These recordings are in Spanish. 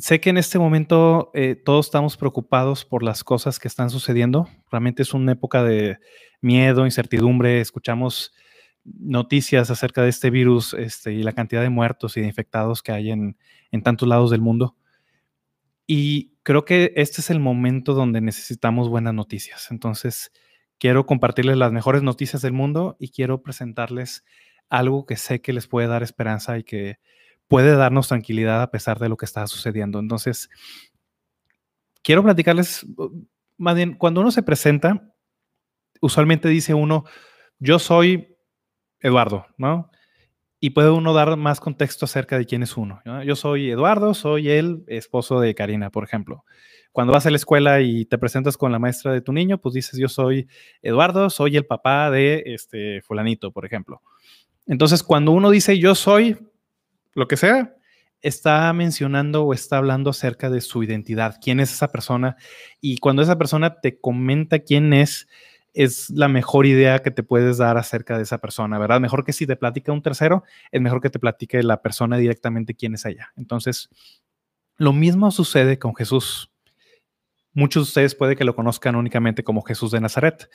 Sé que en este momento eh, todos estamos preocupados por las cosas que están sucediendo. Realmente es una época de miedo, incertidumbre. Escuchamos noticias acerca de este virus este, y la cantidad de muertos y de infectados que hay en, en tantos lados del mundo. Y creo que este es el momento donde necesitamos buenas noticias. Entonces, quiero compartirles las mejores noticias del mundo y quiero presentarles algo que sé que les puede dar esperanza y que puede darnos tranquilidad a pesar de lo que está sucediendo. Entonces, quiero platicarles, más bien, cuando uno se presenta, usualmente dice uno, yo soy Eduardo, ¿no? Y puede uno dar más contexto acerca de quién es uno. Yo soy Eduardo, soy el esposo de Karina, por ejemplo. Cuando vas a la escuela y te presentas con la maestra de tu niño, pues dices, yo soy Eduardo, soy el papá de este fulanito, por ejemplo. Entonces, cuando uno dice yo soy lo que sea, está mencionando o está hablando acerca de su identidad, quién es esa persona. Y cuando esa persona te comenta quién es, es la mejor idea que te puedes dar acerca de esa persona, ¿verdad? Mejor que si te platica un tercero, es mejor que te platique la persona directamente quién es ella. Entonces, lo mismo sucede con Jesús. Muchos de ustedes puede que lo conozcan únicamente como Jesús de Nazaret.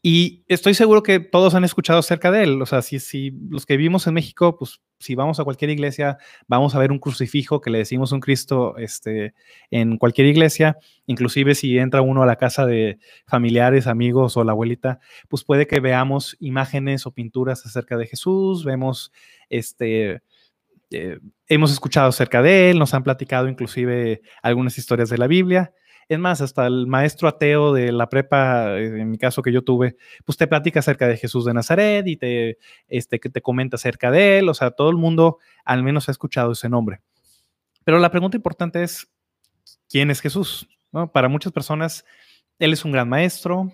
Y estoy seguro que todos han escuchado acerca de él. O sea, si, los que vivimos en México, pues si vamos a cualquier iglesia, vamos a ver un crucifijo que le decimos un Cristo este, en cualquier iglesia. Inclusive si entra uno a la casa de familiares, amigos o la abuelita, pues puede que veamos imágenes o pinturas acerca de Jesús, vemos este... Eh, hemos escuchado acerca de él, nos han platicado inclusive algunas historias de la Biblia. Es más, hasta el maestro ateo de la prepa, eh, en mi caso que yo tuve, pues te platica acerca de Jesús de Nazaret y te, este, te comenta acerca de él. O sea, todo el mundo al menos ha escuchado ese nombre. Pero la pregunta importante es, ¿quién es Jesús? ¿No? Para muchas personas, Él es un gran maestro.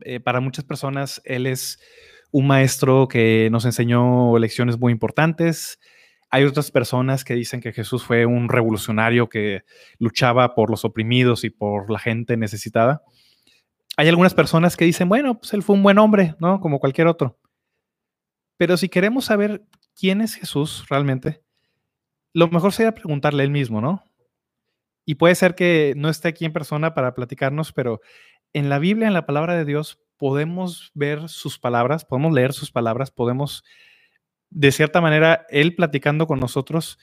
Eh, para muchas personas, Él es un maestro que nos enseñó lecciones muy importantes. Hay otras personas que dicen que Jesús fue un revolucionario que luchaba por los oprimidos y por la gente necesitada. Hay algunas personas que dicen, bueno, pues él fue un buen hombre, ¿no? Como cualquier otro. Pero si queremos saber quién es Jesús realmente, lo mejor sería preguntarle él mismo, ¿no? Y puede ser que no esté aquí en persona para platicarnos, pero en la Biblia, en la palabra de Dios, podemos ver sus palabras, podemos leer sus palabras, podemos de cierta manera, él platicando con nosotros,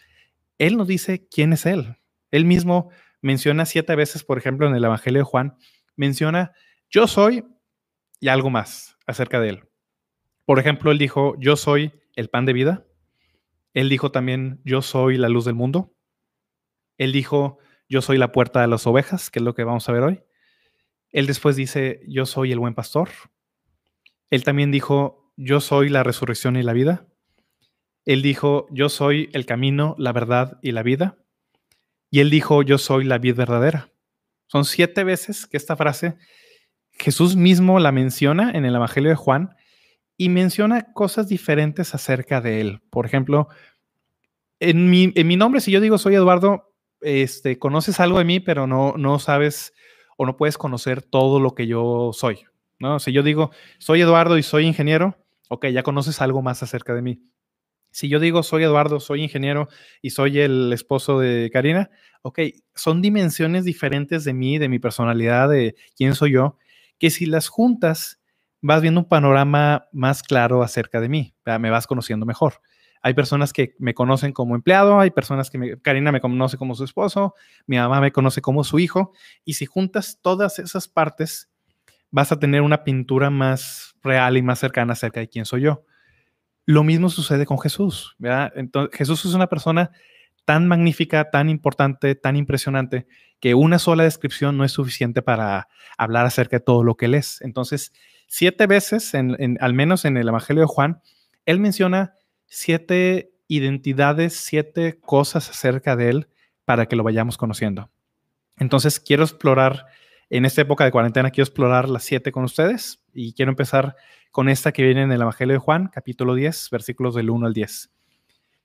él nos dice quién es él. Él mismo menciona siete veces, por ejemplo, en el Evangelio de Juan, menciona, yo soy y algo más acerca de él. Por ejemplo, él dijo, yo soy el pan de vida. Él dijo también, yo soy la luz del mundo. Él dijo, yo soy la puerta de las ovejas, que es lo que vamos a ver hoy. Él después dice, yo soy el buen pastor. Él también dijo, yo soy la resurrección y la vida. Él dijo, yo soy el camino, la verdad y la vida. Y él dijo, yo soy la vida verdadera. Son siete veces que esta frase Jesús mismo la menciona en el Evangelio de Juan y menciona cosas diferentes acerca de él. Por ejemplo, en mi, en mi nombre, si yo digo soy Eduardo, este, conoces algo de mí, pero no, no sabes o no puedes conocer todo lo que yo soy. ¿no? Si yo digo soy Eduardo y soy ingeniero, ok, ya conoces algo más acerca de mí. Si yo digo soy Eduardo, soy ingeniero y soy el esposo de Karina, ok, son dimensiones diferentes de mí, de mi personalidad, de quién soy yo, que si las juntas vas viendo un panorama más claro acerca de mí, me vas conociendo mejor. Hay personas que me conocen como empleado, hay personas que me, Karina me conoce como su esposo, mi mamá me conoce como su hijo, y si juntas todas esas partes, vas a tener una pintura más real y más cercana acerca de quién soy yo. Lo mismo sucede con Jesús. Entonces, Jesús es una persona tan magnífica, tan importante, tan impresionante, que una sola descripción no es suficiente para hablar acerca de todo lo que él es. Entonces, siete veces, al menos en el Evangelio de Juan, él menciona siete identidades, siete cosas acerca de Él para que lo vayamos conociendo. Entonces, quiero explorar, en esta época de cuarentena, quiero explorar las siete con ustedes y quiero empezar con esta que viene en el Evangelio de Juan, capítulo 10, versículos del 1 al 10.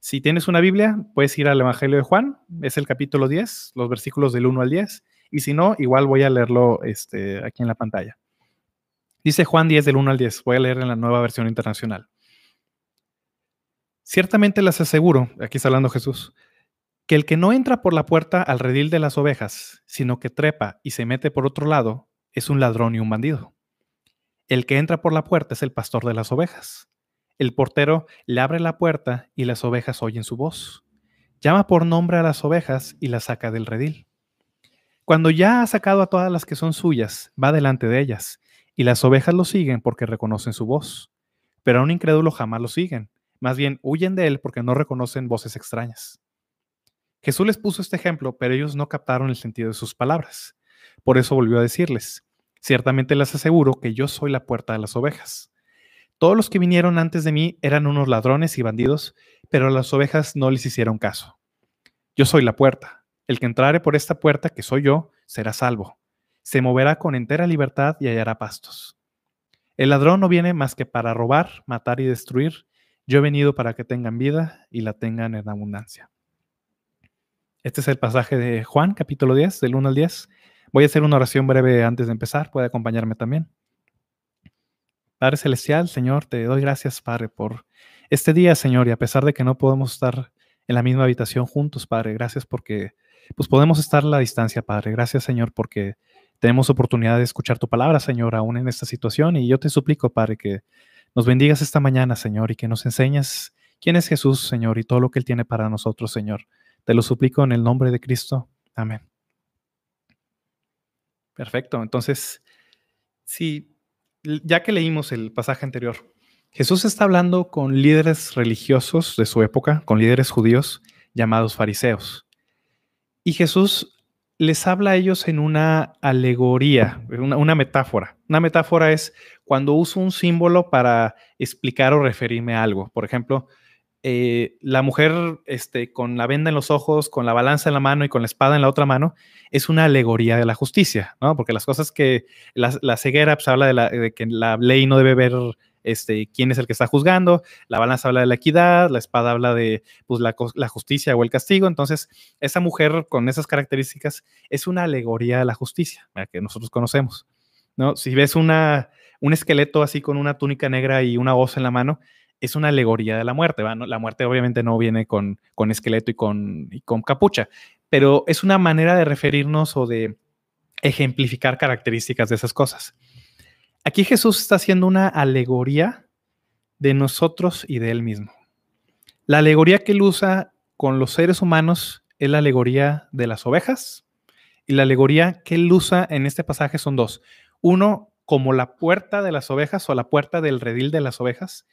Si tienes una Biblia, puedes ir al Evangelio de Juan, es el capítulo 10, los versículos del 1 al 10, y si no, igual voy a leerlo este, aquí en la pantalla. Dice Juan 10 del 1 al 10, voy a leer en la nueva versión internacional. Ciertamente les aseguro, aquí está hablando Jesús, que el que no entra por la puerta al redil de las ovejas, sino que trepa y se mete por otro lado, es un ladrón y un bandido. El que entra por la puerta es el pastor de las ovejas. El portero le abre la puerta y las ovejas oyen su voz. Llama por nombre a las ovejas y las saca del redil. Cuando ya ha sacado a todas las que son suyas, va delante de ellas, y las ovejas lo siguen porque reconocen su voz. Pero a un incrédulo jamás lo siguen, más bien huyen de él porque no reconocen voces extrañas. Jesús les puso este ejemplo, pero ellos no captaron el sentido de sus palabras. Por eso volvió a decirles, ciertamente les aseguro que yo soy la puerta de las ovejas. Todos los que vinieron antes de mí eran unos ladrones y bandidos, pero las ovejas no les hicieron caso. Yo soy la puerta. El que entrare por esta puerta, que soy yo, será salvo. Se moverá con entera libertad y hallará pastos. El ladrón no viene más que para robar, matar y destruir. Yo he venido para que tengan vida y la tengan en abundancia. Este es el pasaje de Juan, capítulo 10, del 1 al 10. Voy a hacer una oración breve antes de empezar. Puede acompañarme también. Padre Celestial, Señor, te doy gracias, Padre, por este día, Señor, y a pesar de que no podemos estar en la misma habitación juntos, Padre, gracias porque pues podemos estar a la distancia, Padre. Gracias, Señor, porque tenemos oportunidad de escuchar tu palabra, Señor, aún en esta situación. Y yo te suplico, Padre, que nos bendigas esta mañana, Señor, y que nos enseñes quién es Jesús, Señor, y todo lo que Él tiene para nosotros, Señor. Te lo suplico en el nombre de Cristo. Amén. Perfecto. Entonces, sí, ya que leímos el pasaje anterior, Jesús está hablando con líderes religiosos de su época, con líderes judíos llamados fariseos. Y Jesús les habla a ellos en una alegoría, una, metáfora. Una metáfora es cuando uso un símbolo para explicar o referirme a algo. Por ejemplo, eh, la mujer este, con la venda en los ojos, con la balanza en la mano y con la espada en la otra mano, es una alegoría de la justicia, ¿no? Porque las cosas que la, ceguera pues, habla de, que la ley no debe ver este, quién es el que está juzgando, la balanza habla de la equidad, la espada habla de pues, la, la, justicia o el castigo. Entonces, esa mujer con esas características es una alegoría de la justicia, que nosotros conocemos. ¿no? Si ves una, un esqueleto así con una túnica negra y una hoz en la mano, es una alegoría de la muerte. La muerte obviamente no viene con, con esqueleto y con, y con capucha, pero es una manera de referirnos o de ejemplificar características de esas cosas. Aquí Jesús está haciendo una alegoría de nosotros y de él mismo. La alegoría que él usa con los seres humanos es la alegoría de las ovejas y la alegoría que él usa en este pasaje son dos. Uno, como la puerta de las ovejas o la puerta del redil de las ovejas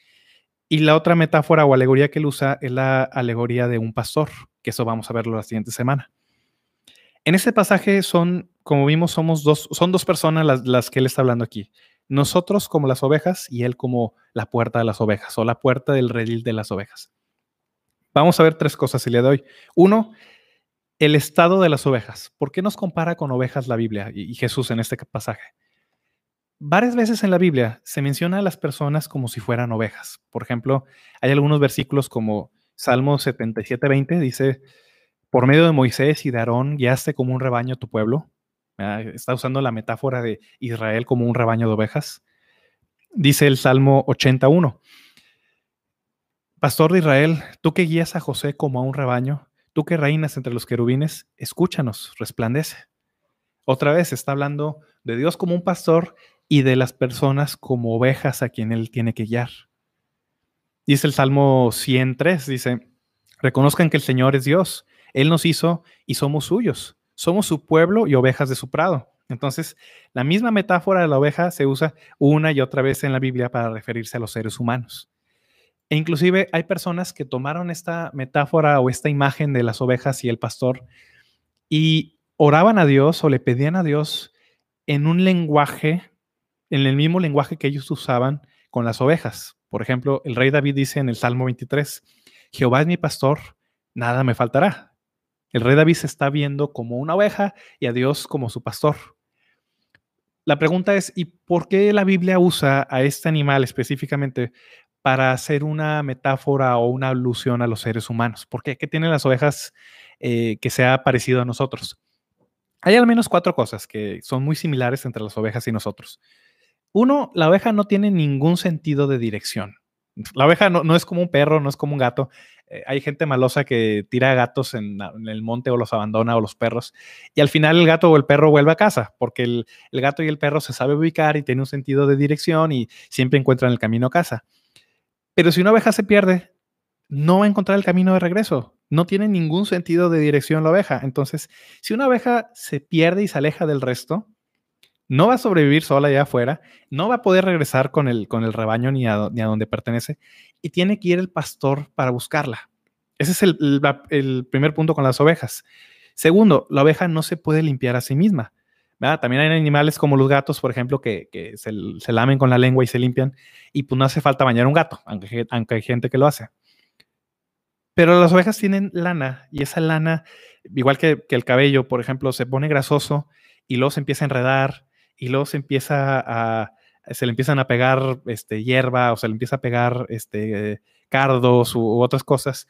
y la otra metáfora o alegoría que él usa es la alegoría de un pastor, que eso vamos a verlo la siguiente semana. En este pasaje son, como vimos, somos dos, son dos personas las, las que él está hablando aquí. Nosotros como las ovejas y él como la puerta de las ovejas o la puerta del redil de las ovejas. Vamos a ver tres cosas el día de hoy. Uno, el estado de las ovejas. ¿Por qué nos compara con ovejas la Biblia y Jesús en este pasaje? Varias veces en la Biblia se menciona a las personas como si fueran ovejas. Por ejemplo, hay algunos versículos como Salmo 77, 20, dice, por medio de Moisés y de Aarón guiaste como un rebaño tu pueblo. Está usando la metáfora de Israel como un rebaño de ovejas. Dice el Salmo 81, Pastor de Israel, tú que guías a José como a un rebaño, tú que reinas entre los querubines, escúchanos, resplandece. Otra vez está hablando de Dios como un pastor y de las personas como ovejas a quien Él tiene que guiar. Dice el Salmo 103, dice, reconozcan que el Señor es Dios, Él nos hizo y somos suyos, somos su pueblo y ovejas de su prado. Entonces, la misma metáfora de la oveja se usa una y otra vez en la Biblia para referirse a los seres humanos. E inclusive hay personas que tomaron esta metáfora o esta imagen de las ovejas y el pastor y oraban a Dios o le pedían a Dios en un lenguaje en el mismo lenguaje que ellos usaban con las ovejas. Por ejemplo, el rey David dice en el Salmo 23, Jehová es mi pastor, nada me faltará. El rey David se está viendo como una oveja y a Dios como su pastor. La pregunta es, ¿y por qué la Biblia usa a este animal específicamente para hacer una metáfora o una alusión a los seres humanos? ¿Por qué? ¿Qué tienen las ovejas eh, que sea parecido a nosotros? Hay al menos cuatro cosas que son muy similares entre las ovejas y nosotros. Uno, la oveja no tiene ningún sentido de dirección. La oveja no, es como un perro, no es como un gato. Eh, hay gente malosa que tira gatos en, el monte o los abandona o los perros. Y al final el gato o el perro vuelve a casa porque el, el gato y el perro se sabe ubicar y tiene un sentido de dirección y siempre encuentran el camino a casa. Pero si una oveja se pierde, no va a encontrar el camino de regreso. No tiene ningún sentido de dirección la oveja. Entonces, si una oveja se pierde y se aleja del resto, no va a sobrevivir sola allá afuera, no va a poder regresar con el, con el rebaño ni a, ni donde pertenece y tiene que ir el pastor para buscarla. Ese es el, primer punto con las ovejas. Segundo, la oveja no se puede limpiar a sí misma. También hay animales como los gatos, por ejemplo, que, se, se, lamen con la lengua y se limpian y pues no hace falta bañar un gato, aunque, aunque hay gente que lo hace. Pero las ovejas tienen lana y esa lana, igual que, que, el cabello, por ejemplo, se pone grasoso y luego se empieza a enredar y luego se empieza a, se le empiezan a pegar este, hierba o se le empieza a pegar este, cardos u, otras cosas.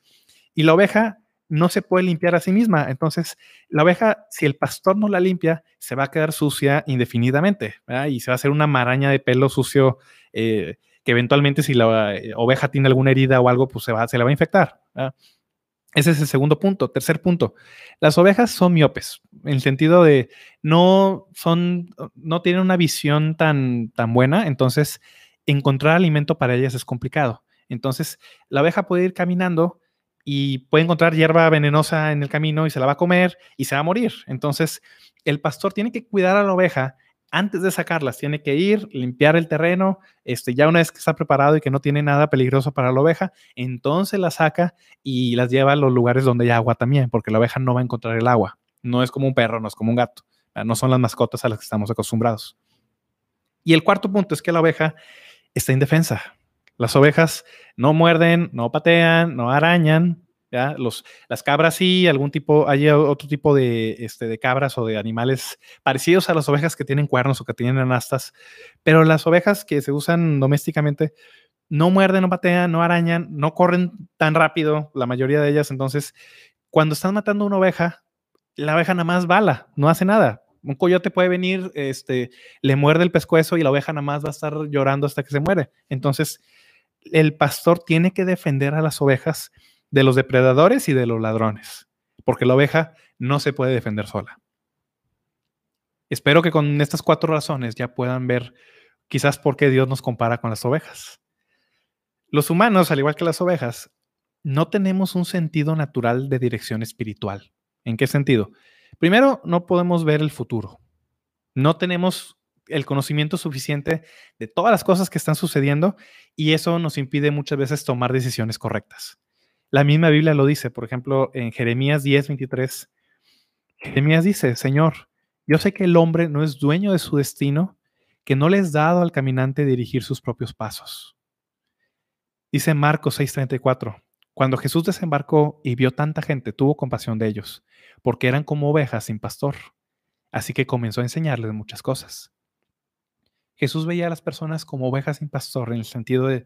Y la oveja no se puede limpiar a sí misma. Entonces, la oveja, si el pastor no la limpia, se va a quedar sucia indefinidamente y se va a hacer una maraña de pelo sucio eh, que eventualmente si la eh, oveja tiene alguna herida o algo, pues se, va, se le va a infectar. Ese es el segundo punto. Tercer punto. Las ovejas son miopes, en el sentido de no son, no tienen una visión tan, tan buena, entonces encontrar alimento para ellas es complicado. Entonces, la oveja puede ir caminando y puede encontrar hierba venenosa en el camino y se la va a comer y se va a morir. Entonces, el pastor tiene que cuidar a la oveja antes de sacarlas, tiene que ir, limpiar el terreno, este, ya una vez que está preparado y que no tiene nada peligroso para la oveja, entonces la saca y las lleva a los lugares donde hay agua también, porque la oveja no va a encontrar el agua. No es como un perro, no es como un gato, no son las mascotas a las que estamos acostumbrados. Y el cuarto punto es que la oveja está indefensa. Las ovejas no muerden, no patean, no arañan, los, las cabras sí, algún tipo, hay otro tipo de, este, de cabras o de animales parecidos a las ovejas que tienen cuernos o que tienen anastas, pero las ovejas que se usan domésticamente no muerden, no patean, no arañan, no corren tan rápido, la mayoría de ellas. Entonces, cuando están matando una oveja, la oveja nada más bala, no hace nada. Un coyote puede venir, este, le muerde el pescuezo y la oveja nada más va a estar llorando hasta que se muere. Entonces, el pastor tiene que defender a las ovejas de los depredadores y de los ladrones, porque la oveja no se puede defender sola. Espero que con estas cuatro razones ya puedan ver quizás por qué Dios nos compara con las ovejas. Los humanos, al igual que las ovejas, no tenemos un sentido natural de dirección espiritual. ¿En qué sentido? Primero, no podemos ver el futuro. No tenemos el conocimiento suficiente de todas las cosas que están sucediendo y eso nos impide muchas veces tomar decisiones correctas. La misma Biblia lo dice, por ejemplo, en Jeremías 10, 23. Jeremías dice, Señor, yo sé que el hombre no es dueño de su destino, que no le es dado al caminante dirigir sus propios pasos. Dice Marcos 6:34, cuando Jesús desembarcó y vio tanta gente, tuvo compasión de ellos, porque eran como ovejas sin pastor. Así que comenzó a enseñarles muchas cosas. Jesús veía a las personas como ovejas sin pastor en el sentido de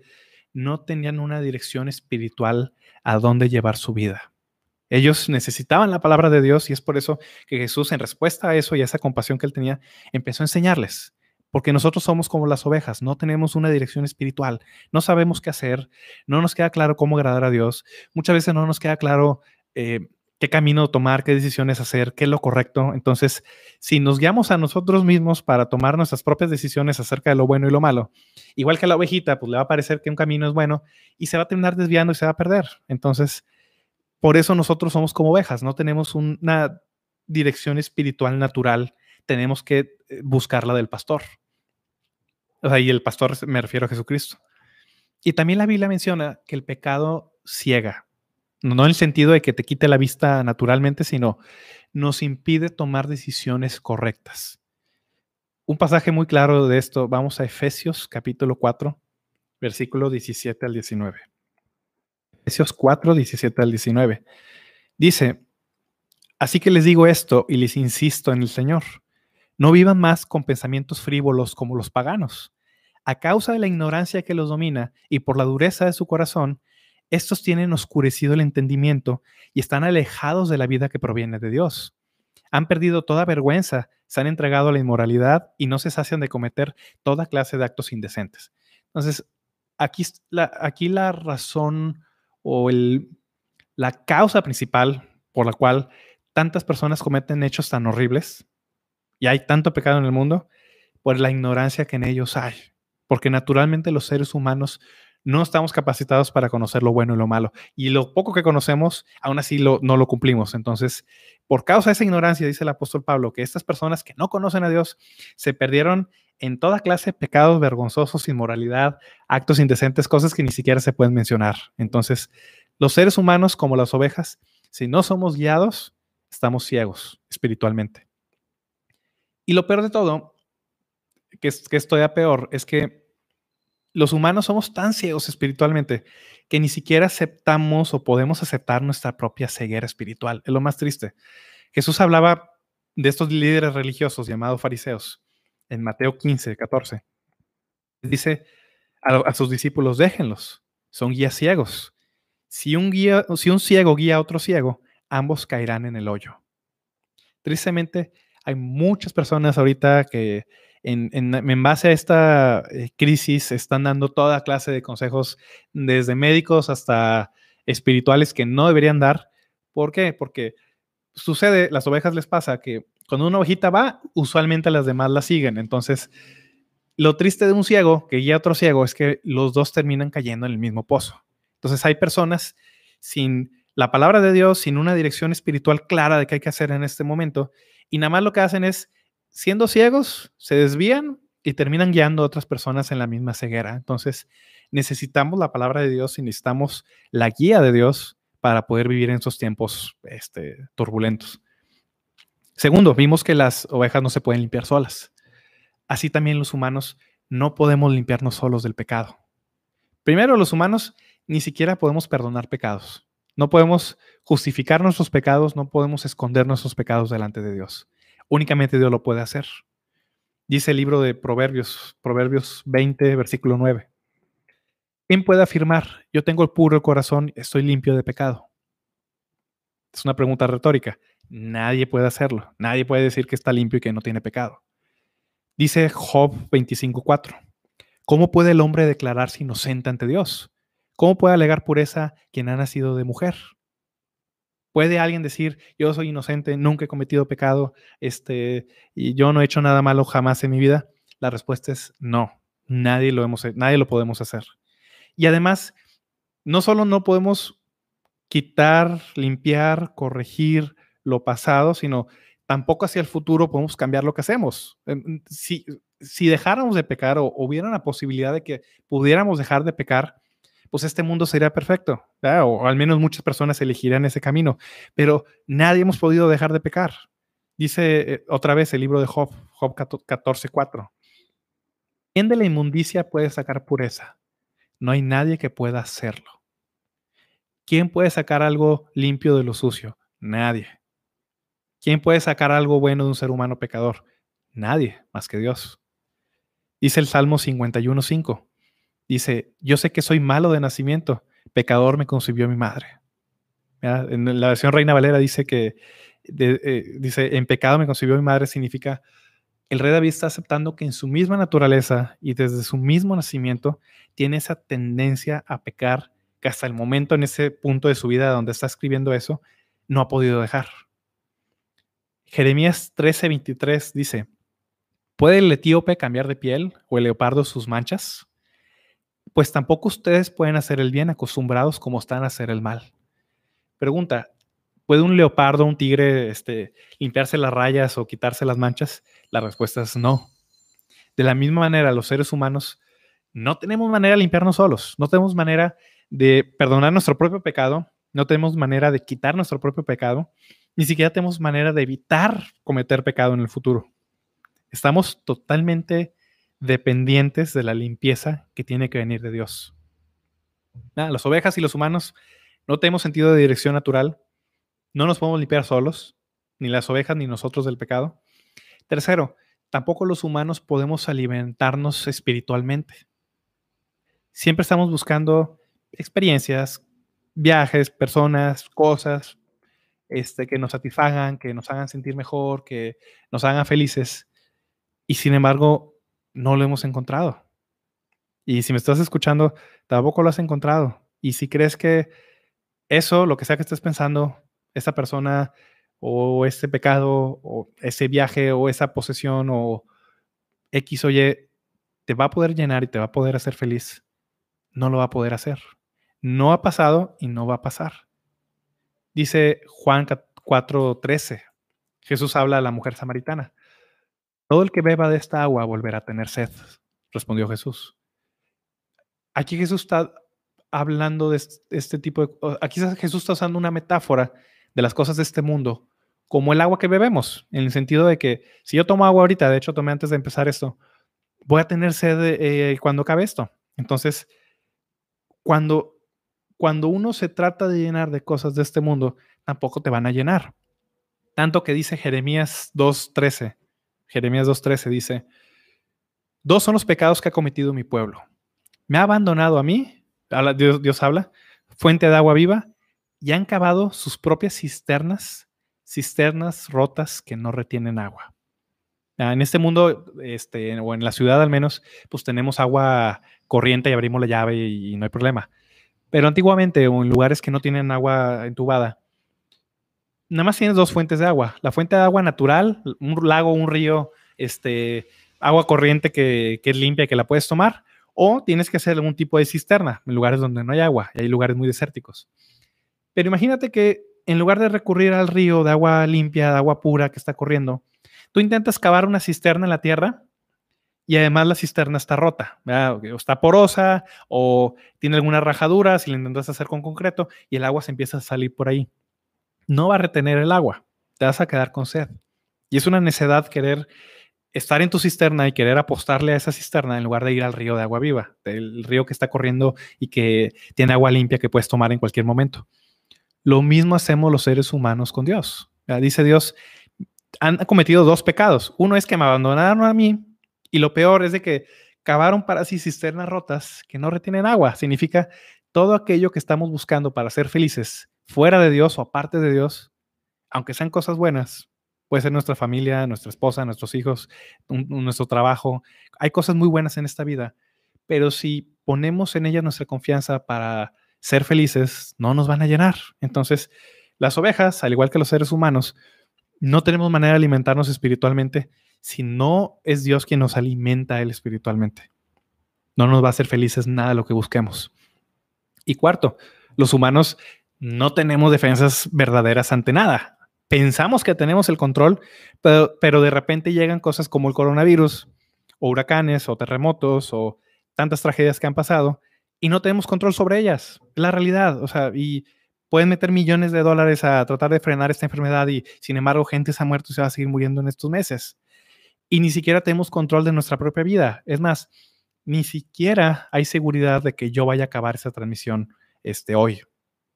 no tenían una dirección espiritual a dónde llevar su vida. Ellos necesitaban la palabra de Dios y es por eso que Jesús, en respuesta a eso y a esa compasión que él tenía, empezó a enseñarles. Porque nosotros somos como las ovejas, no tenemos una dirección espiritual, no sabemos qué hacer, no nos queda claro cómo agradar a Dios, muchas veces no nos queda claro eh, qué camino tomar, qué decisiones hacer, qué es lo correcto. Entonces, si nos guiamos a nosotros mismos para tomar nuestras propias decisiones acerca de lo bueno y lo malo, igual que a la ovejita, pues le va a parecer que un camino es bueno y se va a terminar desviando y se va a perder. Entonces, por eso nosotros somos como ovejas, no tenemos una dirección espiritual natural, tenemos que eh, buscarla del pastor. O sea, y el pastor me refiero a Jesucristo. Y también la Biblia menciona que el pecado ciega. No en el sentido de que te quite la vista naturalmente, sino nos impide tomar decisiones correctas. Un pasaje muy claro de esto, vamos a Efesios capítulo 4, versículo 17 al 19. Efesios 4, 17 al 19. Dice, así que les digo esto y les insisto en el Señor, no vivan más con pensamientos frívolos como los paganos. A causa de la ignorancia que los domina y por la dureza de su corazón, estos tienen oscurecido el entendimiento y están alejados de la vida que proviene de Dios. Han perdido toda vergüenza, se han entregado a la inmoralidad y no se sacian de cometer toda clase de actos indecentes. Entonces, aquí la, aquí la razón o la causa principal por la cual tantas personas cometen hechos tan horribles y hay tanto pecado en el mundo, por la ignorancia que en ellos hay. Porque naturalmente los seres humanos no estamos capacitados para conocer lo bueno y lo malo. Y lo poco que conocemos, aún así lo, no lo cumplimos. Entonces, por causa de esa ignorancia, dice el apóstol Pablo, que estas personas que no conocen a Dios se perdieron en toda clase de pecados vergonzosos, inmoralidad, actos indecentes, cosas que ni siquiera se pueden mencionar. Entonces, los seres humanos, como las ovejas, si no somos guiados, estamos ciegos espiritualmente. Y lo peor de todo, que, es, que esto peor, es que los humanos somos tan ciegos espiritualmente que ni siquiera aceptamos o podemos aceptar nuestra propia ceguera espiritual. Es lo más triste. Jesús hablaba de estos líderes religiosos llamados fariseos en Mateo 15, 14. Dice a, sus discípulos, déjenlos, son guías ciegos. Si un, guía, si un ciego guía a otro ciego, ambos caerán en el hoyo. Tristemente, hay muchas personas ahorita que en, base a esta eh, crisis están dando toda clase de consejos, desde médicos hasta espirituales que no deberían dar. ¿Por qué? Porque sucede, las ovejas les pasa que cuando una ovejita va, usualmente las demás la siguen. Entonces, lo triste de un ciego que guía a otro ciego es que los dos terminan cayendo en el mismo pozo. Entonces, hay personas sin la palabra de Dios, sin una dirección espiritual clara de qué hay que hacer en este momento, y nada más lo que hacen es siendo ciegos, se desvían y terminan guiando a otras personas en la misma ceguera. Entonces, necesitamos la palabra de Dios y necesitamos la guía de Dios para poder vivir en esos tiempos este, turbulentos. Segundo, vimos que las ovejas no se pueden limpiar solas. Así también los humanos no podemos limpiarnos solos del pecado. Primero, los humanos ni siquiera podemos perdonar pecados. No podemos justificar nuestros pecados, no podemos esconder nuestros pecados delante de Dios. Únicamente Dios lo puede hacer. Dice el libro de Proverbios, Proverbios 20, versículo 9. ¿Quién puede afirmar, yo tengo el puro corazón, estoy limpio de pecado? Es una pregunta retórica. Nadie puede hacerlo. Nadie puede decir que está limpio y que no tiene pecado. Dice Job 25:4. ¿Cómo puede el hombre declararse inocente ante Dios? ¿Cómo puede alegar pureza quien ha nacido de mujer? ¿Puede alguien decir, yo soy inocente, nunca he cometido pecado, este, y yo no he hecho nada malo jamás en mi vida? La respuesta es no, nadie lo, hemos, nadie lo podemos hacer. Y además, no solo no podemos quitar, limpiar, corregir lo pasado, sino tampoco hacia el futuro podemos cambiar lo que hacemos. Si, si dejáramos de pecar o hubiera una posibilidad de que pudiéramos dejar de pecar, pues este mundo sería perfecto, o al menos muchas personas elegirían ese camino, pero nadie hemos podido dejar de pecar. Dice eh, otra vez el libro de Job, Job 14:4. ¿Quién de la inmundicia puede sacar pureza? No hay nadie que pueda hacerlo. ¿Quién puede sacar algo limpio de lo sucio? Nadie. ¿Quién puede sacar algo bueno de un ser humano pecador? Nadie, más que Dios. Dice el Salmo 51.5. Dice, yo sé que soy malo de nacimiento, pecador me concibió mi madre. En la versión Reina Valera dice que, eh, dice, en pecado me concibió mi madre significa, el rey David está aceptando que en su misma naturaleza y desde su mismo nacimiento tiene esa tendencia a pecar que hasta el momento, en ese punto de su vida donde está escribiendo eso, no ha podido dejar. Jeremías 13:23 dice, ¿puede el etíope cambiar de piel o el leopardo sus manchas? Pues tampoco ustedes pueden hacer el bien acostumbrados como están a hacer el mal. Pregunta, ¿puede un leopardo, un tigre, este, limpiarse las rayas o quitarse las manchas? La respuesta es no. De la misma manera, los seres humanos no tenemos manera de limpiarnos solos, no tenemos manera de perdonar nuestro propio pecado, no tenemos manera de quitar nuestro propio pecado, ni siquiera tenemos manera de evitar cometer pecado en el futuro. Estamos totalmente dependientes de la limpieza que tiene que venir de Dios. las ovejas y los humanos no tenemos sentido de dirección natural, no nos podemos limpiar solos, ni las ovejas ni nosotros del pecado. Tercero, tampoco los humanos podemos alimentarnos espiritualmente. Siempre estamos buscando experiencias, viajes, personas, cosas este, que nos satisfagan, que nos hagan sentir mejor, que nos hagan felices. Y sin embargo, no lo hemos encontrado. Y si me estás escuchando, tampoco lo has encontrado. Y si crees que eso, lo que sea que estés pensando, esa persona o ese pecado o ese viaje o esa posesión o X o Y te va a poder llenar y te va a poder hacer feliz, no lo va a poder hacer. No ha pasado y no va a pasar. Dice Juan 4:13. Jesús habla a la mujer samaritana. Todo el que beba de esta agua volverá a tener sed, respondió Jesús. Aquí Jesús está hablando de este tipo de... Aquí Jesús está usando una metáfora de las cosas de este mundo como el agua que bebemos, en el sentido de que si yo tomo agua ahorita, de hecho tomé antes de empezar esto, voy a tener sed eh, cuando acabe esto. Entonces, cuando, cuando uno se trata de llenar de cosas de este mundo, tampoco te van a llenar. Tanto que dice Jeremías 2.13, Jeremías 2.13 dice, dos son los pecados que ha cometido mi pueblo. Me ha abandonado a mí, Dios, Dios habla, fuente de agua viva, y han cavado sus propias cisternas cisternas rotas que no retienen agua. Ah, en este mundo, este, o en la ciudad al menos, pues tenemos agua corriente y abrimos la llave y, no hay problema. Pero antiguamente, o en lugares que no tienen agua entubada, nada más tienes dos fuentes de agua. La fuente de agua natural, un lago, un río, este, agua corriente que, es limpia, que la puedes tomar, o tienes que hacer algún tipo de cisterna en lugares donde no hay agua y hay lugares muy desérticos. Pero imagínate que en lugar de recurrir al río de agua limpia, de agua pura que está corriendo, tú intentas cavar una cisterna en la tierra y además la cisterna está rota, o está porosa o tiene alguna rajadura si la intentas hacer con concreto y el agua se empieza a salir por ahí. No va a retener el agua, te vas a quedar con sed. Y es una necedad querer estar en tu cisterna y querer apostarle a esa cisterna en lugar de ir al río de agua viva, el río que está corriendo y que tiene agua limpia que puedes tomar en cualquier momento. Lo mismo hacemos los seres humanos con Dios. Dice Dios, han cometido dos pecados. Uno es que me abandonaron a mí y lo peor es de que cavaron para sí cisternas rotas que no retienen agua. Significa todo aquello que estamos buscando para ser felices fuera de Dios o aparte de Dios, aunque sean cosas buenas, puede ser nuestra familia, nuestra esposa, nuestros hijos, nuestro trabajo. Hay cosas muy buenas en esta vida, pero si ponemos en ellas nuestra confianza para ser felices, no nos van a llenar. Entonces, las ovejas, al igual que los seres humanos, no tenemos manera de alimentarnos espiritualmente si no es Dios quien nos alimenta a Él espiritualmente. No nos va a hacer felices nada lo que busquemos. Y cuarto, los humanos no tenemos defensas verdaderas ante nada. Pensamos que tenemos el control, pero, pero de repente llegan cosas como el coronavirus, o huracanes, o terremotos, o tantas tragedias que han pasado, y no tenemos control sobre ellas. La realidad, o sea, y pueden meter millones de dólares a tratar de frenar esta enfermedad y sin embargo gente se ha muerto y se va a seguir muriendo en estos meses. Y ni siquiera tenemos control de nuestra propia vida. Es más, ni siquiera hay seguridad de que yo vaya a acabar esa transmisión este, hoy.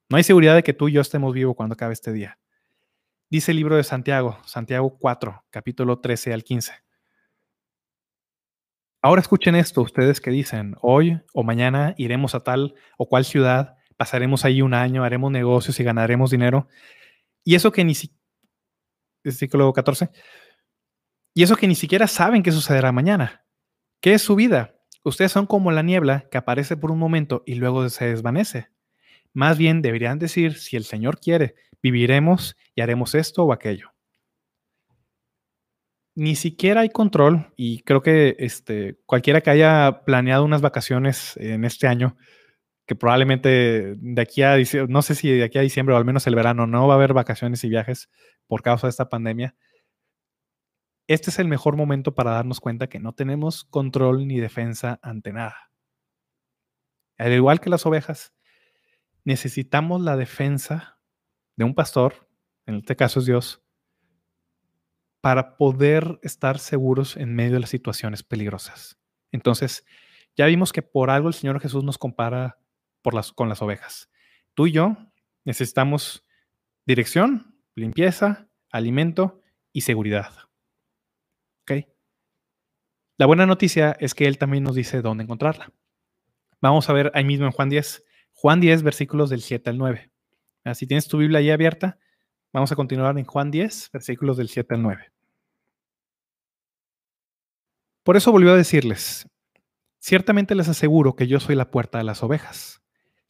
No hay seguridad de que tú y yo estemos vivos cuando acabe este día. Dice el libro de Santiago, Santiago 4, capítulo 13 al 15. Ahora escuchen esto, ustedes que dicen, hoy o mañana iremos a tal o cual ciudad, pasaremos ahí un año, haremos negocios y ganaremos dinero. Y eso que ni siquiera, 14, y eso que ni siquiera saben qué sucederá mañana. ¿Qué es su vida? Ustedes son como la niebla que aparece por un momento y luego se desvanece. Más bien deberían decir, si el Señor quiere, viviremos y haremos esto o aquello ni siquiera hay control y creo que este, cualquiera que haya planeado unas vacaciones en este año, que probablemente de aquí a diciembre, no sé si de aquí a diciembre o al menos el verano no va a haber vacaciones y viajes por causa de esta pandemia, este es el mejor momento para darnos cuenta que no tenemos control ni defensa ante nada. Al igual que las ovejas, necesitamos la defensa de un pastor, en este caso es Dios, para poder estar seguros en medio de las situaciones peligrosas. Entonces, ya vimos que por algo el Señor Jesús nos compara con las ovejas. Tú y yo Necesitamos dirección, limpieza, alimento y seguridad. La buena noticia es que Él también nos dice dónde encontrarla. Vamos a ver ahí mismo en Juan 10. Juan 10, versículos del 7 al 9. Ah, si tienes tu Biblia ahí abierta, vamos a continuar en Juan 10, versículos del 7 al 9. Por eso volvió a decirles, ciertamente les aseguro que yo soy la puerta de las ovejas.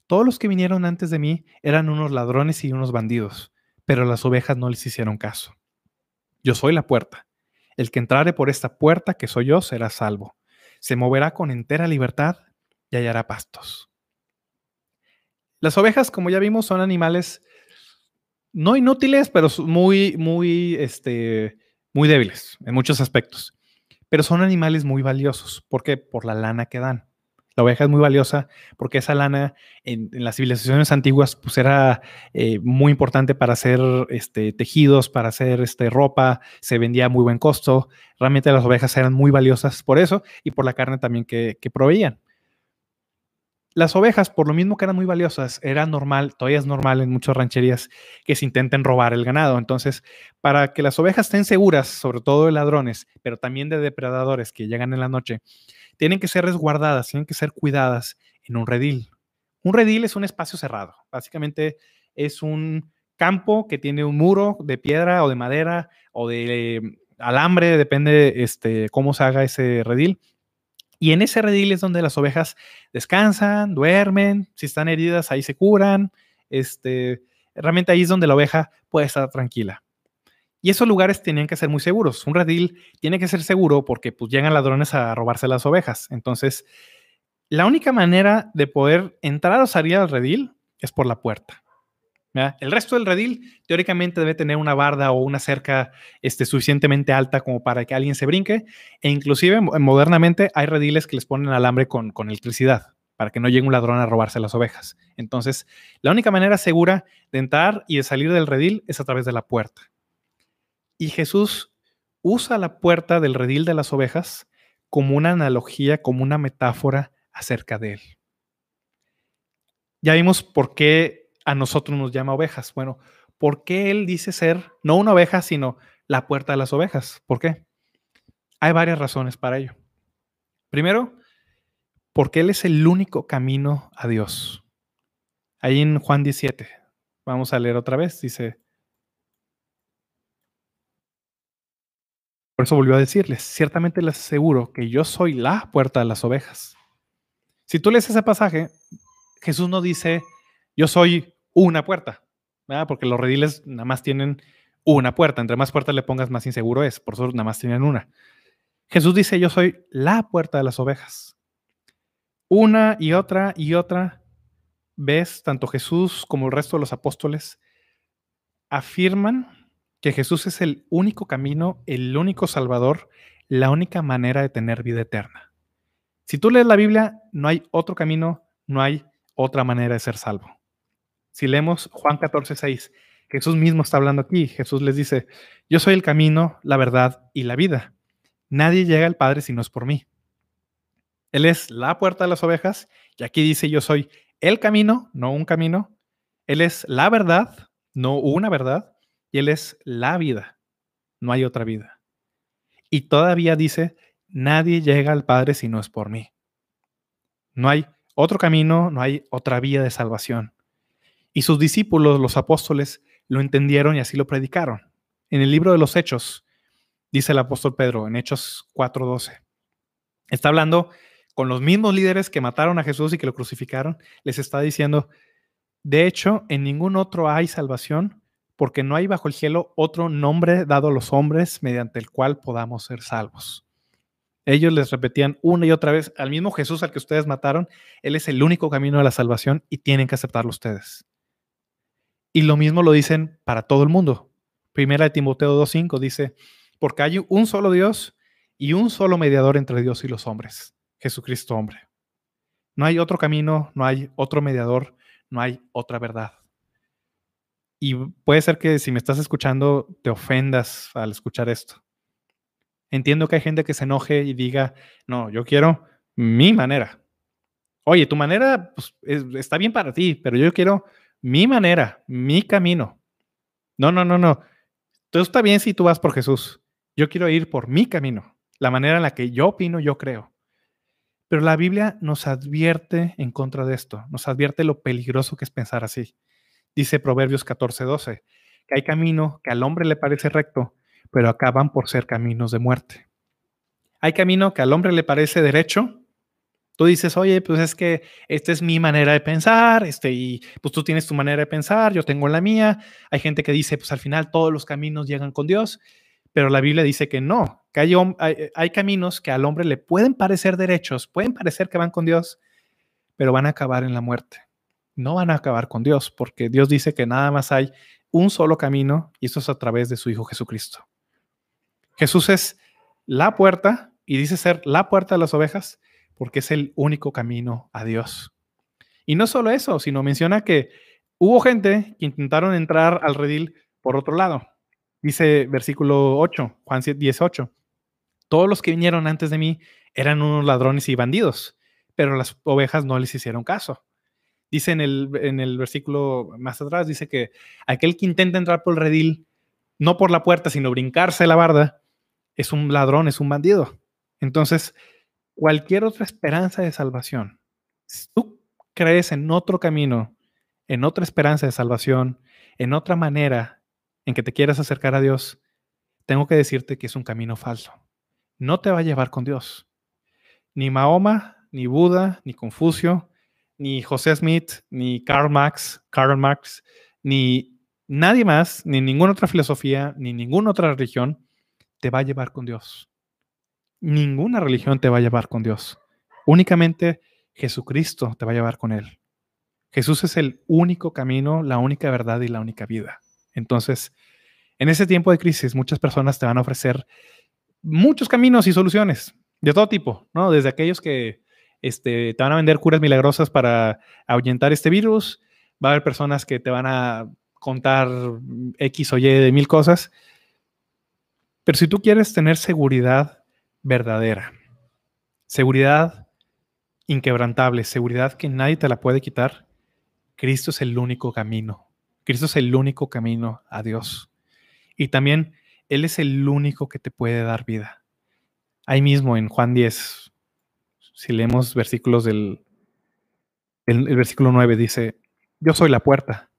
Todos los que vinieron antes de mí eran unos ladrones y unos bandidos, pero las ovejas no les hicieron caso. Yo soy la puerta. El que entrare por esta puerta, que soy yo, será salvo. Se moverá con entera libertad y hallará pastos. Las ovejas, como ya vimos, son animales no inútiles, pero muy, muy, este, muy débiles en muchos aspectos pero son animales muy valiosos. ¿Por qué? Por la lana que dan. La oveja es muy valiosa porque esa lana en, las civilizaciones antiguas pues era eh, muy importante para hacer este, tejidos, para hacer este, ropa, se vendía a muy buen costo. Realmente las ovejas eran muy valiosas por eso y por la carne también que proveían. Las ovejas, por lo mismo que eran muy valiosas, era normal, todavía es normal en muchas rancherías que se intenten robar el ganado. Entonces, para que las ovejas estén seguras, sobre todo de ladrones, pero también de depredadores que llegan en la noche, tienen que ser resguardadas, tienen que ser cuidadas en un redil. Un redil es un espacio cerrado. Básicamente es un campo que tiene un muro de piedra o de madera o de eh, alambre, depende este, cómo se haga ese redil y en ese redil es donde las ovejas descansan, duermen, si están heridas ahí se curan, este, realmente ahí es donde la oveja puede estar tranquila. Y esos lugares tenían que ser muy seguros. Un redil tiene que ser seguro porque pues llegan ladrones a robarse las ovejas. Entonces, la única manera de poder entrar o salir al redil es por la puerta. El resto del redil teóricamente debe tener una barda o una cerca este, suficientemente alta como para que alguien se brinque. E inclusive modernamente hay rediles que les ponen alambre con, con electricidad para que no llegue un ladrón a robarse las ovejas. Entonces, la única manera segura de entrar y de salir del redil es a través de la puerta. Y Jesús usa la puerta del redil de las ovejas como una analogía, como una metáfora acerca de él. Ya vimos por qué a nosotros nos llama ovejas. Bueno, ¿por qué él dice ser no una oveja, sino la puerta de las ovejas? ¿Por qué? Hay varias razones para ello. Primero, porque él es el único camino a Dios. Ahí en Juan 17, vamos a leer otra vez, dice, por eso volvió a decirles, ciertamente les aseguro que yo soy la puerta de las ovejas. Si tú lees ese pasaje, Jesús no dice, yo soy una puerta, ¿verdad? porque los rediles nada más tienen una puerta. Entre más puertas le pongas, más inseguro es. Por eso nada más tienen una. Jesús dice, yo soy la puerta de las ovejas. Una y otra y otra vez, tanto Jesús como el resto de los apóstoles afirman que Jesús es el único camino, el único salvador, la única manera de tener vida eterna. Si tú lees la Biblia, no hay otro camino, no hay otra manera de ser salvo. Si leemos Juan 14, 6, Jesús mismo está hablando aquí. Jesús les dice, yo soy el camino, la verdad y la vida. Nadie llega al Padre si no es por mí. Él es la puerta de las ovejas y aquí dice, yo soy el camino, no un camino. Él es la verdad, no una verdad. Y Él es la vida, no hay otra vida. Y todavía dice, nadie llega al Padre si no es por mí. No hay otro camino, no hay otra vía de salvación. Y sus discípulos, los apóstoles, lo entendieron y así lo predicaron. En el libro de los Hechos, dice el apóstol Pedro, en Hechos 4:12, está hablando con los mismos líderes que mataron a Jesús y que lo crucificaron, les está diciendo, de hecho, en ningún otro hay salvación, porque no hay bajo el cielo otro nombre dado a los hombres mediante el cual podamos ser salvos. Ellos les repetían una y otra vez al mismo Jesús al que ustedes mataron, Él es el único camino a la salvación y tienen que aceptarlo ustedes. Y lo mismo lo dicen para todo el mundo. Primera de Timoteo 2.5 dice, porque hay un solo Dios y un solo mediador entre Dios y los hombres, Jesucristo hombre. No hay otro camino, no hay otro mediador, no hay otra verdad. Y puede ser que si me estás escuchando te ofendas al escuchar esto. Entiendo que hay gente que se enoje y diga, no, yo quiero mi manera. Oye, tu manera pues, está bien para ti, pero yo quiero mi manera, mi camino. No, no, no, no. Todo está bien si tú vas por Jesús. Yo quiero ir por mi camino, la manera en la que yo opino, yo creo. Pero la Biblia nos advierte en contra de esto, nos advierte lo peligroso que es pensar así. Dice Proverbios 14, 12, que hay camino que al hombre le parece recto, pero acaban por ser caminos de muerte. Hay camino que al hombre le parece derecho. Tú dices, oye, pues es que esta es mi manera de pensar, este, y pues tú tienes tu manera de pensar, yo tengo la mía. Hay gente que dice, pues al final todos los caminos llegan con Dios, pero la Biblia dice que no, que hay, hay caminos que al hombre le pueden parecer derechos, pueden parecer que van con Dios, pero van a acabar en la muerte. No van a acabar con Dios, porque Dios dice que nada más hay un solo camino y eso es a través de su Hijo Jesucristo. Jesús es la puerta y dice ser la puerta de las ovejas porque es el único camino a Dios. Y no solo eso, sino menciona que hubo gente que intentaron entrar al redil por otro lado. Dice versículo 8, Juan 18, todos los que vinieron antes de mí eran unos ladrones y bandidos, pero las ovejas no les hicieron caso. Dice en el, en el versículo más atrás, dice que aquel que intenta entrar por el redil, no por la puerta, sino brincarse la barda, es un ladrón, es un bandido. Entonces, cualquier otra esperanza de salvación, si tú crees en otro camino, en otra esperanza de salvación, en otra manera en que te quieras acercar a Dios, tengo que decirte que es un camino falso. No te va a llevar con Dios. Ni Mahoma, ni Buda, ni Confucio, ni José Smith, ni Karl Marx, Karl Marx, ni nadie más, ni ninguna otra filosofía, ni ninguna otra religión te va a llevar con Dios. Ninguna religión te va a llevar con Dios. Únicamente Jesucristo te va a llevar con Él. Jesús es el único camino, la única verdad y la única vida. Entonces, en ese tiempo de crisis, muchas personas te van a ofrecer muchos caminos y soluciones de todo tipo, ¿no? Desde aquellos que este, te van a vender curas milagrosas para ahuyentar este virus, va a haber personas que te van a contar X o Y de mil cosas, pero si tú quieres tener seguridad verdadera, seguridad inquebrantable, seguridad que nadie te la puede quitar, Cristo es el único camino. Cristo es el único camino a Dios. Y también Él es el único que te puede dar vida. Ahí mismo en Juan 10, si leemos versículos del el, versículo 9, dice, yo soy la puerta.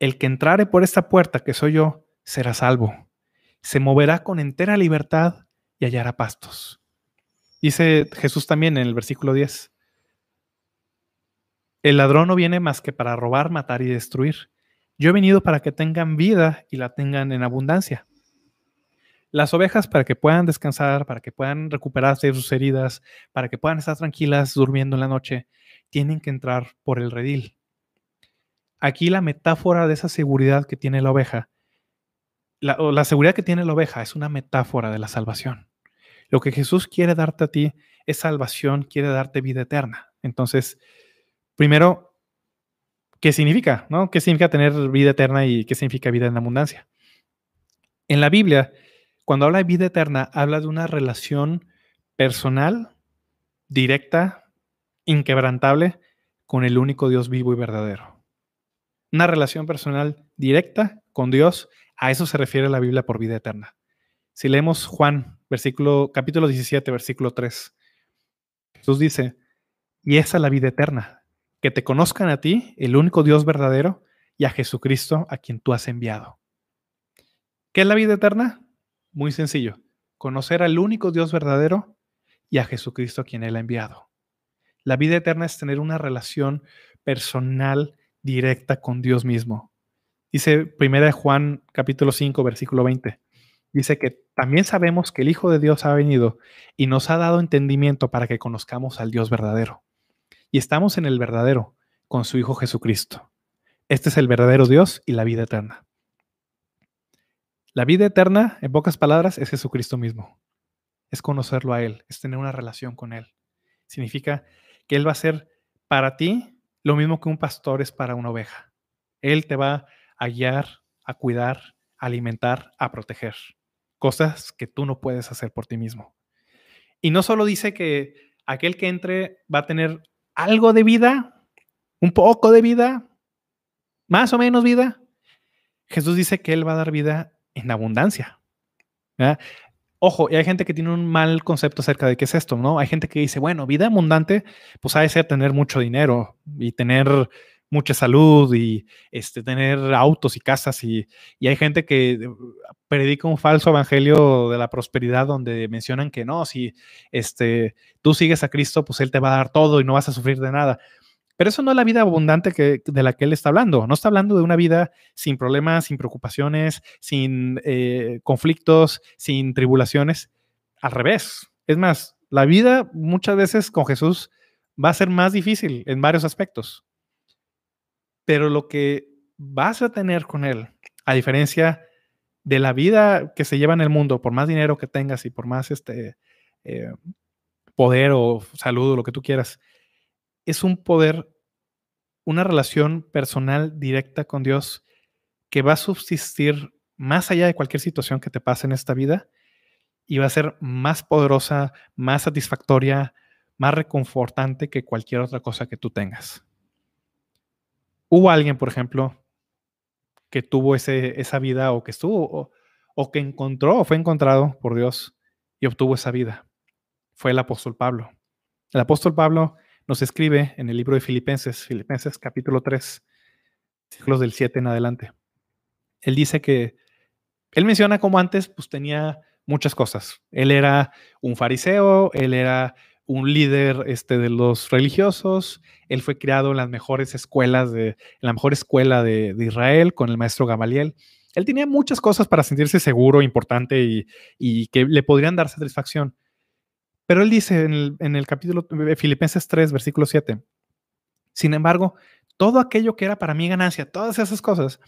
El que entrare por esta puerta, que soy yo, será salvo se moverá con entera libertad y hallará pastos. Dice Jesús también en el versículo 10. El ladrón no viene más que para robar, matar y destruir. Yo he venido para que tengan vida y la tengan en abundancia. Las ovejas para que puedan descansar, para que puedan recuperarse de sus heridas, para que puedan estar tranquilas durmiendo en la noche, tienen que entrar por el redil. Aquí la metáfora de esa seguridad que tiene la oveja la, seguridad que tiene la oveja es una metáfora de la salvación. Lo que Jesús quiere darte a ti es salvación, quiere darte vida eterna. Entonces, primero, ¿qué significa? ¿no? ¿Qué significa tener vida eterna y qué significa vida en abundancia? En la Biblia, cuando habla de vida eterna, habla de una relación personal, directa, inquebrantable con el único Dios vivo y verdadero. Una relación personal directa con Dios a eso se refiere la Biblia por vida eterna. Si leemos Juan, versículo, capítulo 17, versículo 3, Jesús dice, y esa es la vida eterna, que te conozcan a ti, el único Dios verdadero, y a Jesucristo, a quien tú has enviado. ¿Qué es la vida eterna? Muy sencillo, conocer al único Dios verdadero y a Jesucristo, a quien Él ha enviado. La vida eterna es tener una relación personal directa con Dios mismo. Dice 1 Juan capítulo 5, versículo 20. Dice que también sabemos que el Hijo de Dios ha venido y nos ha dado entendimiento para que conozcamos al Dios verdadero. Y estamos en el verdadero con su Hijo Jesucristo. Este es el verdadero Dios y la vida eterna. La vida eterna, en pocas palabras, es Jesucristo mismo. Es conocerlo a Él, es tener una relación con Él. Significa que Él va a ser para ti lo mismo que un pastor es para una oveja. Él te va a guiar, a cuidar, a alimentar, a proteger. Cosas que tú no puedes hacer por ti mismo. Y no solo dice que aquel que entre va a tener algo de vida, un poco de vida. más o menos vida, Jesús dice que Él va a dar vida en abundancia. Ojo, y hay gente que tiene un mal concepto acerca de qué es esto, ¿no? Hay gente que dice, bueno, vida abundante, pues ha de ser tener mucho dinero y tener mucha salud y este, tener autos y casas. Y, y hay gente que predica un falso evangelio de la prosperidad donde mencionan que no, si este, tú sigues a Cristo, pues Él te va a dar todo y no vas a sufrir de nada. Pero eso no es la vida abundante que, de la que él está hablando. No está hablando de una vida sin problemas, sin preocupaciones, sin eh, conflictos, sin tribulaciones. Al revés. Es más, la vida muchas veces con Jesús va a ser más difícil en varios aspectos. Pero lo que vas a tener con Él, a diferencia de la vida que se lleva en el mundo, por más dinero que tengas y por más este, eh, poder o salud o lo que tú quieras, es un poder, una relación personal directa con Dios que va a subsistir más allá de cualquier situación que te pase en esta vida y va a ser más poderosa, más satisfactoria, más reconfortante que cualquier otra cosa que tú tengas. Hubo alguien, por ejemplo, que tuvo ese, esa vida o que estuvo o, que encontró o fue encontrado por Dios y obtuvo esa vida. Fue el apóstol Pablo. El apóstol Pablo nos escribe en el libro de Filipenses, Filipenses capítulo 3, siglos del 7 en adelante. Él dice que, él menciona como antes, pues tenía muchas cosas. Él era un fariseo, él era un líder este, de los religiosos, él fue criado en las mejores escuelas, de, en la mejor escuela de, Israel con el maestro Gamaliel. Él tenía muchas cosas para sentirse seguro, importante y, y que le podrían dar satisfacción. Pero él dice en el, capítulo de Filipenses 3, versículo 7, sin embargo, todo aquello que era para mí ganancia, todas esas cosas,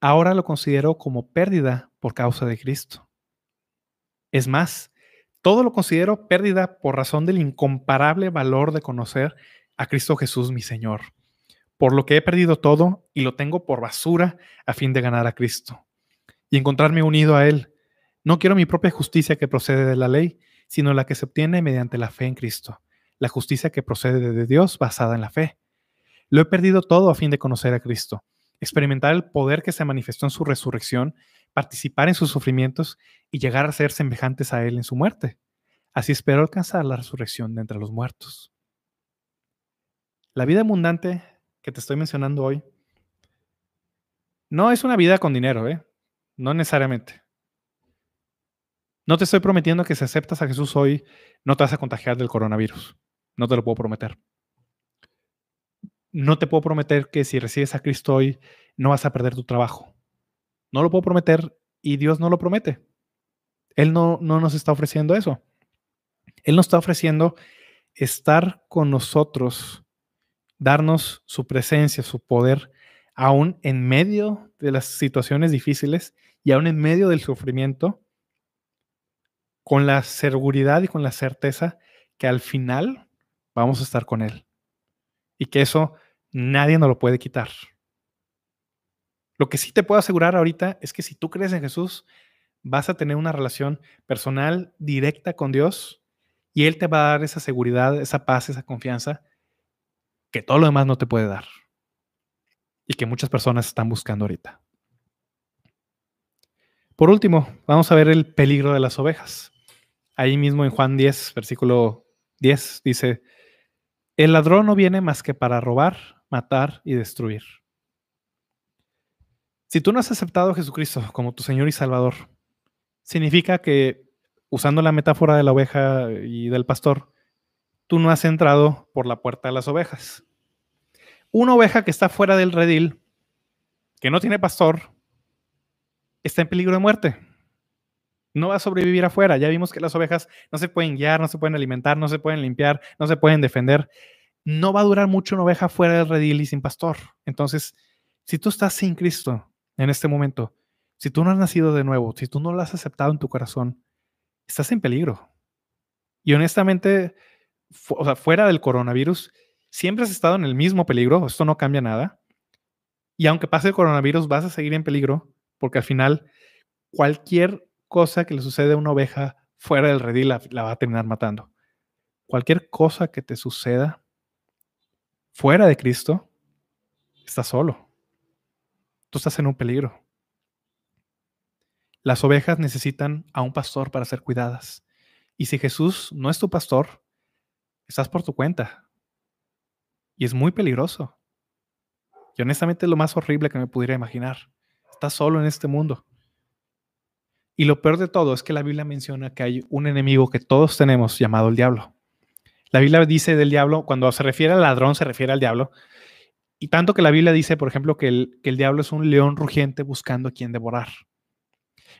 ahora lo considero como pérdida por causa de Cristo. Es más, todo lo considero pérdida por razón del incomparable valor de conocer a Cristo Jesús, mi Señor. Por lo que he perdido todo y lo tengo por basura a fin de ganar a Cristo y encontrarme unido a Él. No quiero mi propia justicia que procede de la ley, sino la que se obtiene mediante la fe en Cristo, la justicia que procede de Dios basada en la fe. Lo he perdido todo a fin de conocer a Cristo, experimentar el poder que se manifestó en su resurrección, participar en sus sufrimientos y llegar a ser semejantes a Él en su muerte. Así espero alcanzar la resurrección de entre los muertos. La vida abundante que te estoy mencionando hoy no es una vida con dinero, ¿eh? No necesariamente. No te estoy prometiendo que si aceptas a Jesús hoy, no te vas a contagiar del coronavirus. No te lo puedo prometer. No te puedo prometer que si recibes a Cristo hoy, no vas a perder tu trabajo. No lo puedo prometer y Dios no lo promete. Él no, no nos está ofreciendo eso. Él nos está ofreciendo estar con nosotros, darnos su presencia, su poder, aún en medio de las situaciones difíciles y aún en medio del sufrimiento con la seguridad y con la certeza que al final vamos a estar con Él. Y que eso nadie nos lo puede quitar. Lo que sí te puedo asegurar ahorita es que si tú crees en Jesús, vas a tener una relación personal directa con Dios y Él te va a dar esa seguridad, esa paz, esa confianza que todo lo demás no te puede dar y que muchas personas están buscando ahorita. Por último, vamos a ver el peligro de las ovejas. Ahí mismo en Juan 10, versículo 10, dice, el ladrón no viene más que para robar, matar y destruir. Si tú no has aceptado a Jesucristo como tu Señor y Salvador, significa que, usando la metáfora de la oveja y del pastor, tú no has entrado por la puerta de las ovejas. Una oveja que está fuera del redil, que no tiene pastor, está en peligro de muerte no va a sobrevivir afuera. Ya vimos que las ovejas no se pueden guiar, no se pueden alimentar, no se pueden limpiar, no se pueden defender. No va a durar mucho una oveja fuera del redil y sin pastor. Entonces, si tú estás sin Cristo en este momento, si tú no has nacido de nuevo, si tú no lo has aceptado en tu corazón, estás en peligro. Y honestamente, o sea, fuera del coronavirus, siempre has estado en el mismo peligro, esto no cambia nada. Y aunque pase el coronavirus, vas a seguir en peligro, porque al final cualquier cosa que le sucede a una oveja fuera del redil la, va a terminar matando. Cualquier cosa que te suceda fuera de Cristo, estás solo. Tú estás en un peligro. Las ovejas necesitan a un pastor para ser cuidadas. Y si Jesús no es tu pastor, estás por tu cuenta. Y es muy peligroso. Y honestamente es lo más horrible que me pudiera imaginar. Estás solo en este mundo. Y lo peor de todo es que la Biblia menciona que hay un enemigo que todos tenemos llamado el diablo. La Biblia dice del diablo, cuando se refiere al ladrón, se refiere al diablo. Y tanto que la Biblia dice, por ejemplo, que el, que el diablo es un león rugiente buscando a quien devorar.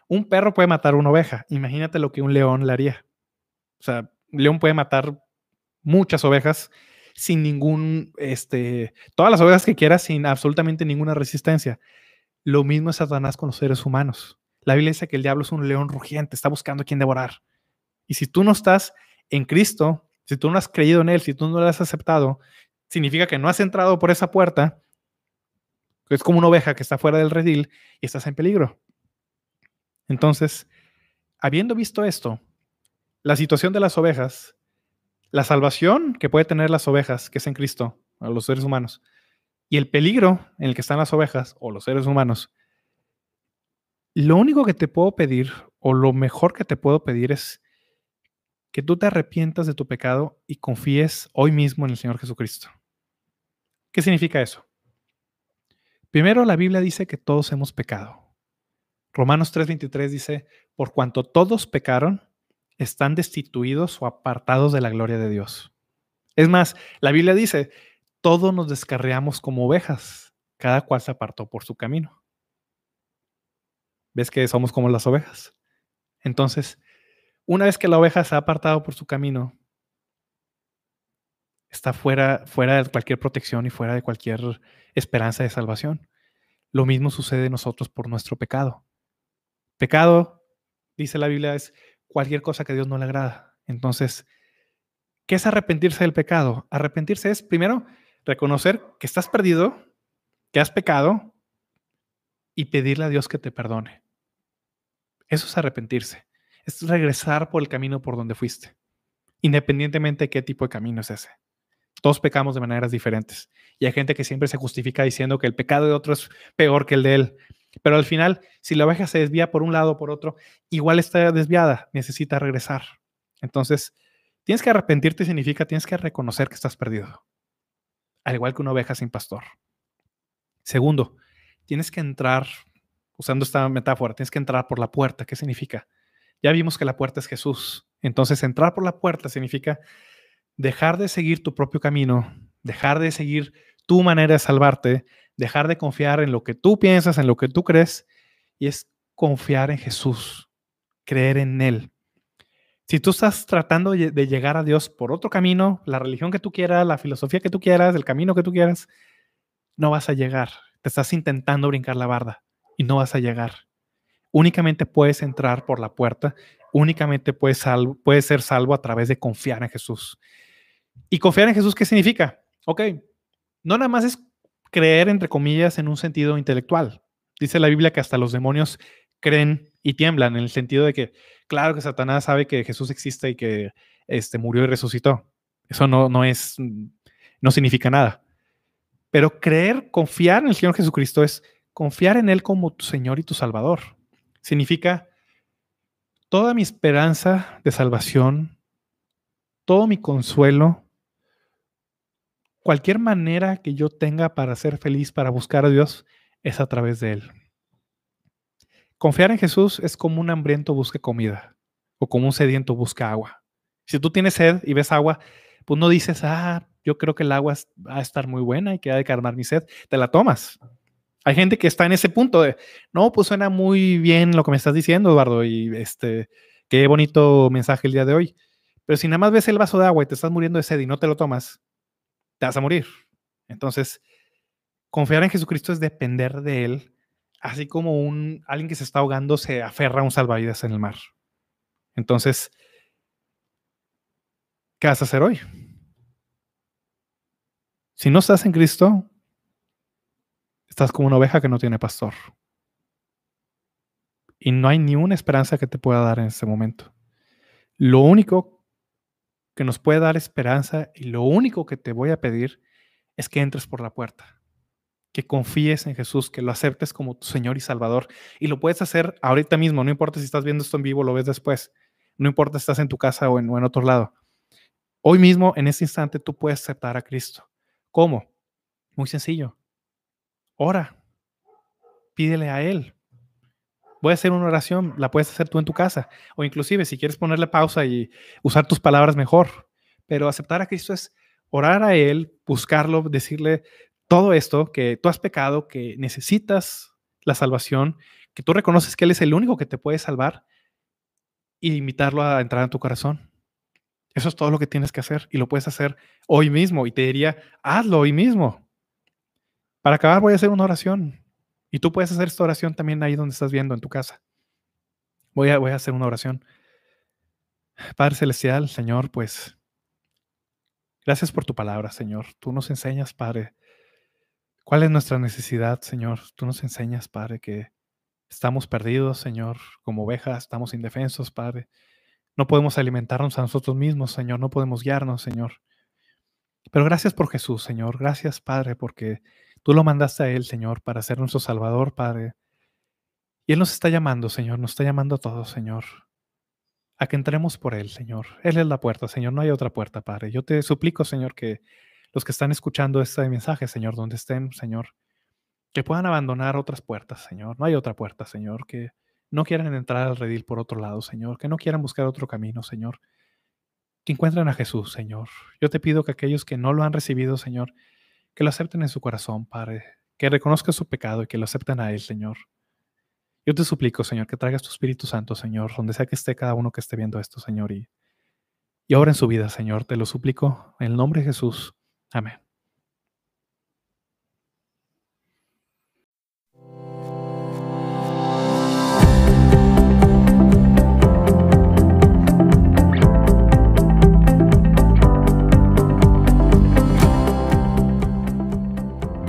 Un perro puede matar una oveja. Imagínate lo que un león le haría. O sea, un león puede matar muchas ovejas sin ningún, este, todas las ovejas que quiera sin absolutamente ninguna resistencia. Lo mismo es Satanás con los seres humanos. La Biblia dice que el diablo es un león rugiente, está buscando a quien devorar. Y si tú no estás en Cristo, si tú no has creído en Él, si tú no lo has aceptado, significa que no has entrado por esa puerta. Es como una oveja que está fuera del redil y estás en peligro. Entonces, habiendo visto esto, la situación de las ovejas, la salvación que puede tener las ovejas, que es en Cristo, a los seres humanos, y el peligro en el que están las ovejas o los seres humanos, lo único que te puedo pedir, o lo mejor que te puedo pedir es que tú te arrepientas de tu pecado y confíes hoy mismo en el Señor Jesucristo. ¿Qué significa eso? Primero, la Biblia dice que todos hemos pecado. Romanos 3:23 dice, por cuanto todos pecaron, están destituidos o apartados de la gloria de Dios. Es más, la Biblia dice, todos nos descarriamos como ovejas, cada cual se apartó por su camino. ¿Ves que somos como las ovejas? Entonces, una vez que la oveja se ha apartado por su camino, está fuera, fuera de cualquier protección y fuera de cualquier esperanza de salvación. Lo mismo sucede en nosotros por nuestro pecado. Pecado, dice la Biblia, es cualquier cosa que a Dios no le agrada. Entonces, ¿qué es arrepentirse del pecado? Arrepentirse es, primero, reconocer que estás perdido, que has pecado y pedirle a Dios que te perdone. Eso es arrepentirse. Es regresar por el camino por donde fuiste, independientemente de qué tipo de camino es ese. Todos pecamos de maneras diferentes. Y hay gente que siempre se justifica diciendo que el pecado de otro es peor que el de él. Pero al final, si la oveja se desvía por un lado o por otro, igual está desviada, necesita regresar. Entonces, tienes que arrepentirte significa tienes que reconocer que estás perdido, al igual que una oveja sin pastor. Segundo, tienes que entrar, usando esta metáfora, tienes que entrar por la puerta. ¿Qué significa? Ya vimos que la puerta es Jesús. Entonces, entrar por la puerta significa dejar de seguir tu propio camino, dejar de seguir tu manera de salvarte, dejar de confiar en lo que tú piensas, en lo que tú crees, y es confiar en Jesús, creer en Él. Si tú estás tratando de llegar a Dios por otro camino, la religión que tú quieras, la filosofía que tú quieras, el camino que tú quieras, no vas a llegar. Te estás intentando brincar la barda y no vas a llegar. Únicamente puedes entrar por la puerta, únicamente puedes, puedes ser salvo a través de confiar en Jesús. ¿Y confiar en Jesús qué significa? Ok, no nada más es creer, entre comillas, en un sentido intelectual. Dice la Biblia que hasta los demonios creen y tiemblan en el sentido de que, claro que Satanás sabe que Jesús existe y que este, murió y resucitó. Eso no, no es, no significa nada. Pero creer, confiar en el Señor Jesucristo es confiar en Él como tu Señor y tu Salvador. Significa toda mi esperanza de salvación, todo mi consuelo, cualquier manera que yo tenga para ser feliz, para buscar a Dios, es a través de Él. Confiar en Jesús es como un hambriento busca comida o como un sediento busca agua. Si tú tienes sed y ves agua, pues no dices, ah, yo creo que el agua va a estar muy buena y que ha de calmar mi sed. Te la tomas. Hay gente que está en ese punto de, no, pues suena muy bien lo que me estás diciendo, Eduardo, y este, qué bonito mensaje el día de hoy. Pero si nada más ves el vaso de agua y te estás muriendo de sed y no te lo tomas, vas a morir. Entonces, confiar en Jesucristo es depender de Él, así como un, alguien que se está ahogando se aferra a un salvavidas en el mar. Entonces, ¿qué vas a hacer hoy? Si no estás en Cristo, estás como una oveja que no tiene pastor. Y no hay ni una esperanza que te pueda dar en ese momento. Lo único que nos puede dar esperanza y lo único que te voy a pedir es que entres por la puerta. que confíes en Jesús, que lo aceptes como tu Señor y Salvador. Y lo puedes hacer ahorita mismo, no importa si estás viendo esto en vivo lo ves después, no importa si estás en tu casa o en otro lado. Hoy mismo, en este instante, tú puedes aceptar a Cristo. ¿Cómo? Muy sencillo. Ora. Pídele a Él. Voy a hacer una oración, la puedes hacer tú en tu casa. O inclusive, si quieres ponerle pausa y usar tus palabras mejor. Pero aceptar a Cristo es orar a Él, buscarlo, decirle, todo esto, que tú has pecado, que necesitas la salvación, que tú reconoces que Él es el único que te puede salvar y invitarlo a entrar en tu corazón. Eso es todo lo que tienes que hacer y lo puedes hacer hoy mismo. Y te diría, hazlo hoy mismo. Para acabar voy a hacer una oración. Y tú puedes hacer esta oración también ahí donde estás viendo, en tu casa. Voy a, voy a hacer una oración. Padre Celestial, Señor, pues gracias por tu palabra, Señor. Tú nos enseñas, Padre, ¿Cuál es nuestra necesidad, Señor? Tú nos enseñas, Padre, que estamos perdidos, Señor, como ovejas, estamos indefensos, Padre. No podemos alimentarnos a nosotros mismos, Señor, no podemos guiarnos, Señor. Pero gracias por Jesús, Señor. Gracias, Padre, porque tú lo mandaste a Él, Señor, para ser nuestro Salvador, Padre. Y Él nos está llamando, Señor, nos está llamando a todos, Señor, a que entremos por Él, Señor. Él es la puerta, Señor, no hay otra puerta, Padre. Yo te suplico, Señor, que los que están escuchando este mensaje, Señor, donde estén, Señor, que puedan abandonar otras puertas, Señor. No hay otra puerta, Señor, que no quieran entrar al redil por otro lado, Señor, que no quieran buscar otro camino, Señor. Que encuentren a Jesús, Señor. Yo te pido que aquellos que no lo han recibido, Señor, que lo acepten en su corazón, Padre, que reconozcan su pecado y que lo acepten a Él, Señor. Yo te suplico, Señor, que traigas tu Espíritu Santo, Señor, donde sea que esté cada uno que esté viendo esto, Señor, y, y obra en su vida, Señor. Te lo suplico en el nombre de Jesús. Amén.